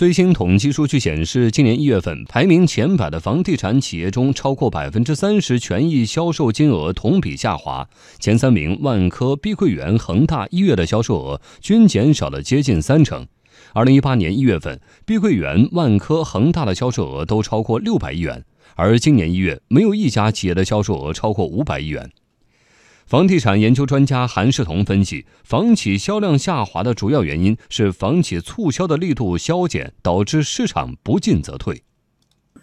最新统计数据显示，今年一月份排名前百的房地产企业中，超过百分之三十权益销售金额同比下滑。前三名万科、碧桂园、恒大一月的销售额均减少了接近三成。二零一八年一月份，碧桂园、万科、恒大的销售额都超过六百亿元，而今年一月，没有一家企业的销售额超过五百亿元。房地产研究专家韩世彤分析，房企销量下滑的主要原因是房企促销的力度削减，导致市场不进则退。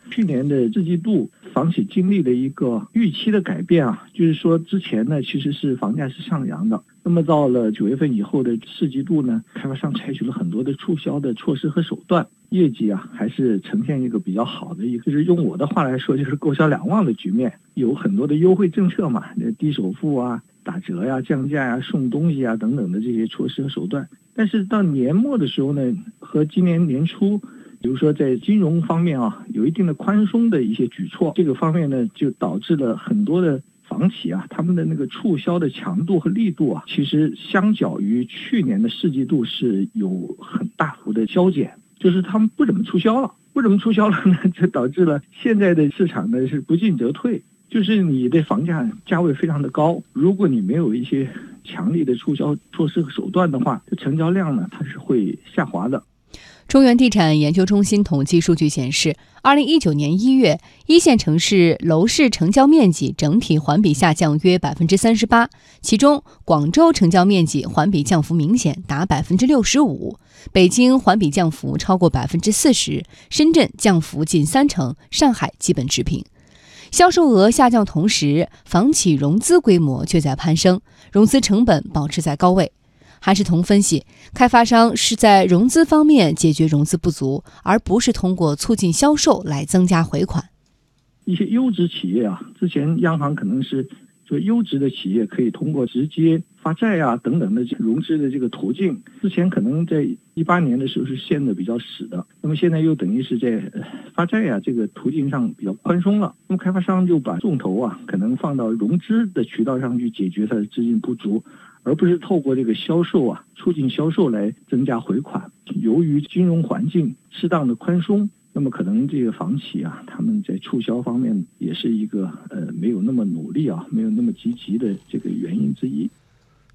去年的四季度，房企经历了一个预期的改变啊，就是说之前呢其实是房价是上扬的，那么到了九月份以后的四季度呢，开发商采取了很多的促销的措施和手段，业绩啊还是呈现一个比较好的一个，就是用我的话来说，就是购销两旺的局面。有很多的优惠政策嘛，低首付啊、打折呀、降价呀、送东西啊等等的这些措施和手段。但是到年末的时候呢，和今年年初，比如说在金融方面啊，有一定的宽松的一些举措，这个方面呢，就导致了很多的房企啊，他们的那个促销的强度和力度啊，其实相较于去年的四季度是有很大幅的削减，就是他们不怎么促销了，不怎么促销了呢，就导致了现在的市场呢是不进则退。就是你的房价价位非常的高，如果你没有一些强力的促销措施和手段的话，这成交量呢它是会下滑的。中原地产研究中心统计数据显示，二零一九年一月，一线城市楼市成交面积整体环比下降约百分之三十八，其中广州成交面积环比降幅明显，达百分之六十五；北京环比降幅超过百分之四十，深圳降幅近三成，上海基本持平。销售额下降同时，房企融资规模却在攀升，融资成本保持在高位。韩世彤分析，开发商是在融资方面解决融资不足，而不是通过促进销售来增加回款。一些优质企业啊，之前央行可能是。说优质的企业可以通过直接发债啊等等的融资的这个途径，之前可能在一八年的时候是限的比较死的，那么现在又等于是在发债呀这个途径上比较宽松了，那么开发商就把重头啊可能放到融资的渠道上去解决它的资金不足，而不是透过这个销售啊促进销售来增加回款。由于金融环境适当的宽松。那么可能这个房企啊，他们在促销方面也是一个呃没有那么努力啊，没有那么积极的这个原因之一。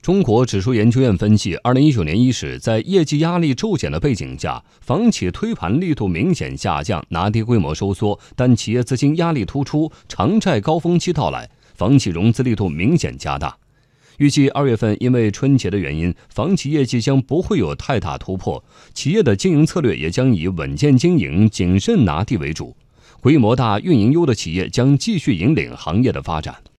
中国指数研究院分析，二零一九年伊始，在业绩压力骤减的背景下，房企推盘力度明显下降，拿地规模收缩，但企业资金压力突出，偿债高峰期到来，房企融资力度明显加大。预计二月份因为春节的原因，房企业绩将不会有太大突破，企业的经营策略也将以稳健经营、谨慎拿地为主，规模大、运营优的企业将继续引领行业的发展。